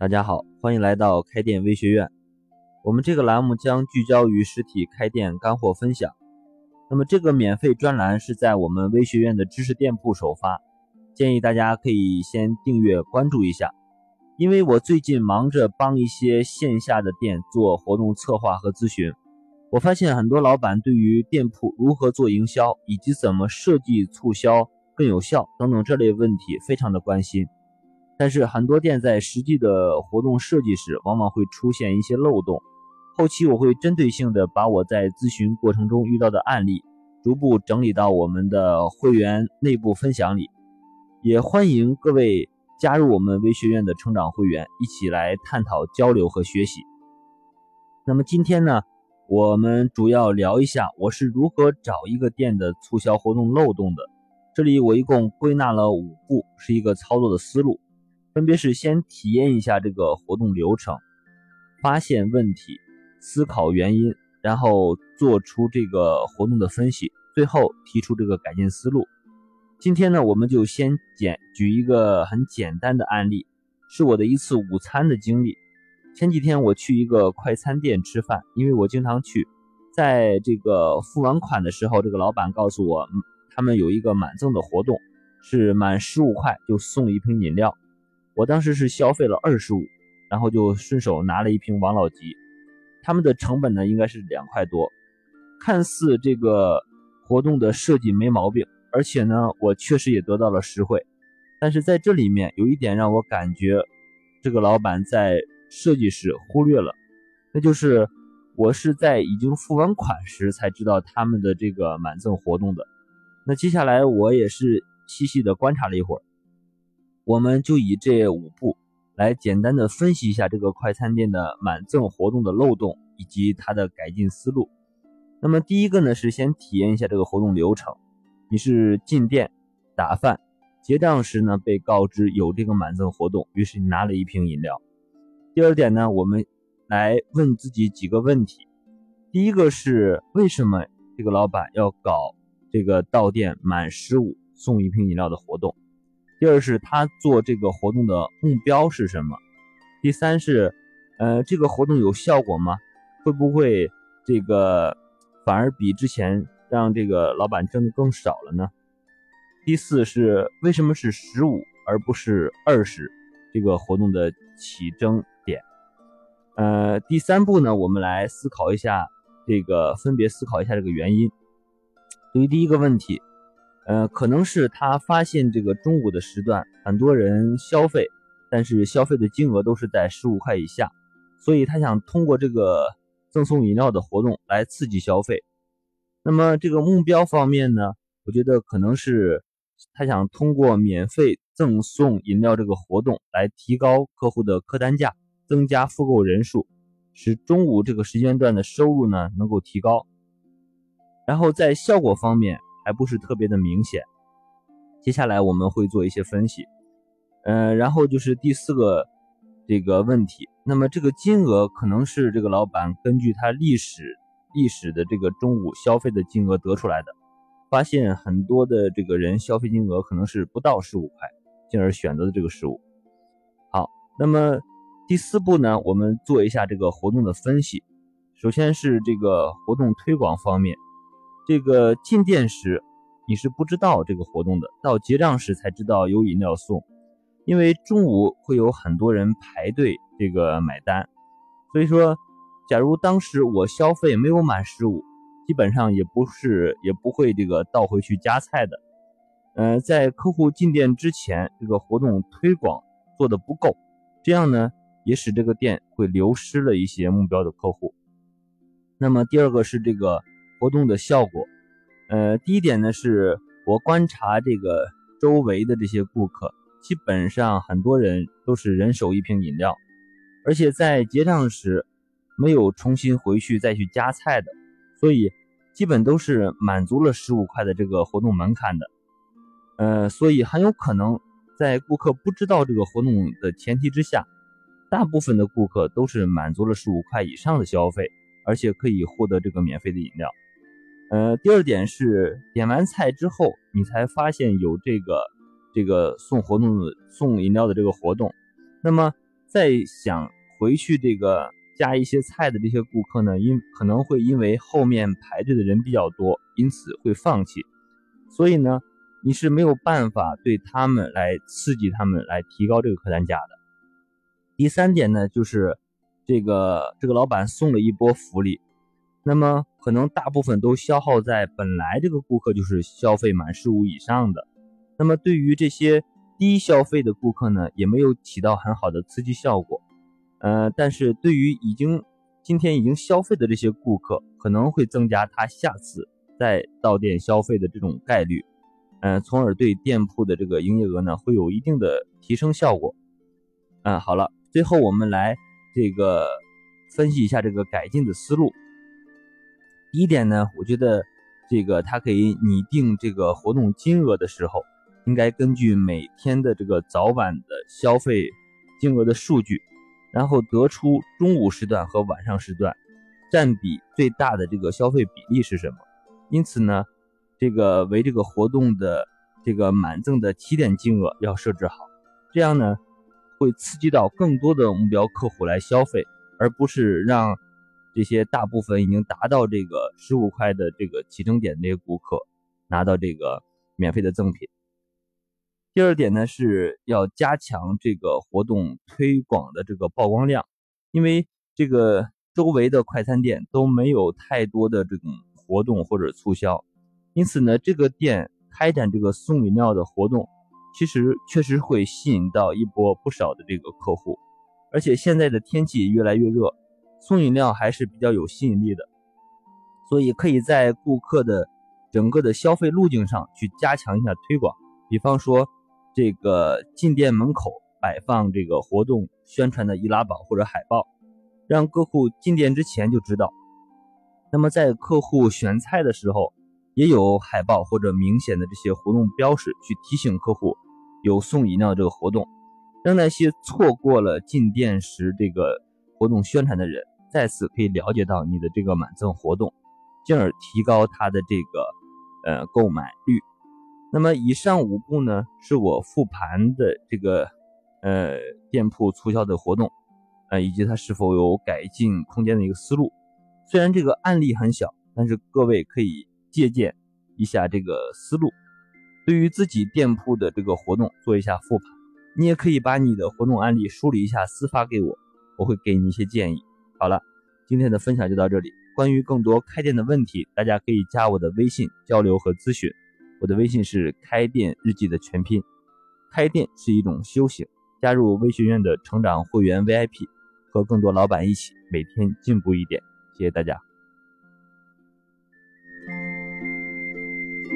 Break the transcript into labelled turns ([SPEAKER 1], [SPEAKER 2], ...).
[SPEAKER 1] 大家好，欢迎来到开店微学院。我们这个栏目将聚焦于实体开店干货分享。那么这个免费专栏是在我们微学院的知识店铺首发，建议大家可以先订阅关注一下。因为我最近忙着帮一些线下的店做活动策划和咨询，我发现很多老板对于店铺如何做营销以及怎么设计促销更有效等等这类问题非常的关心。但是很多店在实际的活动设计时，往往会出现一些漏洞。后期我会针对性的把我在咨询过程中遇到的案例，逐步整理到我们的会员内部分享里。也欢迎各位加入我们微学院的成长会员，一起来探讨、交流和学习。那么今天呢，我们主要聊一下我是如何找一个店的促销活动漏洞的。这里我一共归纳了五步，是一个操作的思路。分别是先体验一下这个活动流程，发现问题，思考原因，然后做出这个活动的分析，最后提出这个改进思路。今天呢，我们就先简举一个很简单的案例，是我的一次午餐的经历。前几天我去一个快餐店吃饭，因为我经常去，在这个付完款的时候，这个老板告诉我，他们有一个满赠的活动，是满十五块就送一瓶饮料。我当时是消费了二十五，然后就顺手拿了一瓶王老吉，他们的成本呢应该是两块多，看似这个活动的设计没毛病，而且呢我确实也得到了实惠，但是在这里面有一点让我感觉这个老板在设计时忽略了，那就是我是在已经付完款时才知道他们的这个满赠活动的，那接下来我也是细细的观察了一会儿。我们就以这五步来简单的分析一下这个快餐店的满赠活动的漏洞以及它的改进思路。那么第一个呢是先体验一下这个活动流程。你是进店打饭，结账时呢被告知有这个满赠活动，于是你拿了一瓶饮料。第二点呢，我们来问自己几个问题。第一个是为什么这个老板要搞这个到店满十五送一瓶饮料的活动？第二是他做这个活动的目标是什么？第三是，呃，这个活动有效果吗？会不会这个反而比之前让这个老板挣的更少了呢？第四是为什么是十五而不是二十这个活动的起征点？呃，第三步呢，我们来思考一下这个，分别思考一下这个原因。对于第一个问题。呃，可能是他发现这个中午的时段很多人消费，但是消费的金额都是在十五块以下，所以他想通过这个赠送饮料的活动来刺激消费。那么这个目标方面呢，我觉得可能是他想通过免费赠送饮料这个活动来提高客户的客单价，增加复购人数，使中午这个时间段的收入呢能够提高。然后在效果方面。还不是特别的明显，接下来我们会做一些分析，嗯，然后就是第四个这个问题，那么这个金额可能是这个老板根据他历史历史的这个中午消费的金额得出来的，发现很多的这个人消费金额可能是不到十五块，进而选择的这个十五。好，那么第四步呢，我们做一下这个活动的分析，首先是这个活动推广方面。这个进店时你是不知道这个活动的，到结账时才知道有饮料送，因为中午会有很多人排队这个买单，所以说，假如当时我消费没有满十五，基本上也不是也不会这个倒回去加菜的。嗯，在客户进店之前，这个活动推广做的不够，这样呢也使这个店会流失了一些目标的客户。那么第二个是这个。活动的效果，呃，第一点呢，是我观察这个周围的这些顾客，基本上很多人都是人手一瓶饮料，而且在结账时没有重新回去再去加菜的，所以基本都是满足了十五块的这个活动门槛的，呃，所以很有可能在顾客不知道这个活动的前提之下，大部分的顾客都是满足了十五块以上的消费，而且可以获得这个免费的饮料。呃，第二点是点完菜之后，你才发现有这个这个送活动的送饮料的这个活动，那么再想回去这个加一些菜的这些顾客呢，因可能会因为后面排队的人比较多，因此会放弃。所以呢，你是没有办法对他们来刺激他们来提高这个客单价的。第三点呢，就是这个这个老板送了一波福利，那么可能大部分都消耗在本来这个顾客就是消费满十五以上的，那么对于这些低消费的顾客呢，也没有起到很好的刺激效果。呃，但是对于已经今天已经消费的这些顾客，可能会增加他下次再到店消费的这种概率，嗯，从而对店铺的这个营业额呢会有一定的提升效果。嗯，好了。最后，我们来这个分析一下这个改进的思路。第一点呢，我觉得这个它可以拟定这个活动金额的时候，应该根据每天的这个早晚的消费金额的数据，然后得出中午时段和晚上时段占比最大的这个消费比例是什么。因此呢，这个为这个活动的这个满赠的起点金额要设置好，这样呢。会刺激到更多的目标客户来消费，而不是让这些大部分已经达到这个十五块的这个起征点的这些顾客拿到这个免费的赠品。第二点呢，是要加强这个活动推广的这个曝光量，因为这个周围的快餐店都没有太多的这种活动或者促销，因此呢，这个店开展这个送饮料的活动。其实确实会吸引到一波不少的这个客户，而且现在的天气越来越热，送饮料还是比较有吸引力的，所以可以在顾客的整个的消费路径上去加强一下推广。比方说，这个进店门口摆放这个活动宣传的易拉宝或者海报，让客户进店之前就知道。那么在客户选菜的时候，也有海报或者明显的这些活动标识去提醒客户。有送饮料这个活动，让那些错过了进店时这个活动宣传的人，再次可以了解到你的这个满赠活动，进而提高他的这个呃购买率。那么以上五步呢，是我复盘的这个呃店铺促销的活动，呃以及它是否有改进空间的一个思路。虽然这个案例很小，但是各位可以借鉴一下这个思路。对于自己店铺的这个活动做一下复盘，你也可以把你的活动案例梳理一下私发给我，我会给你一些建议。好了，今天的分享就到这里。关于更多开店的问题，大家可以加我的微信交流和咨询。我的微信是开店日记的全拼。开店是一种修行，加入微学院的成长会员 VIP，和更多老板一起每天进步一点。谢谢大家。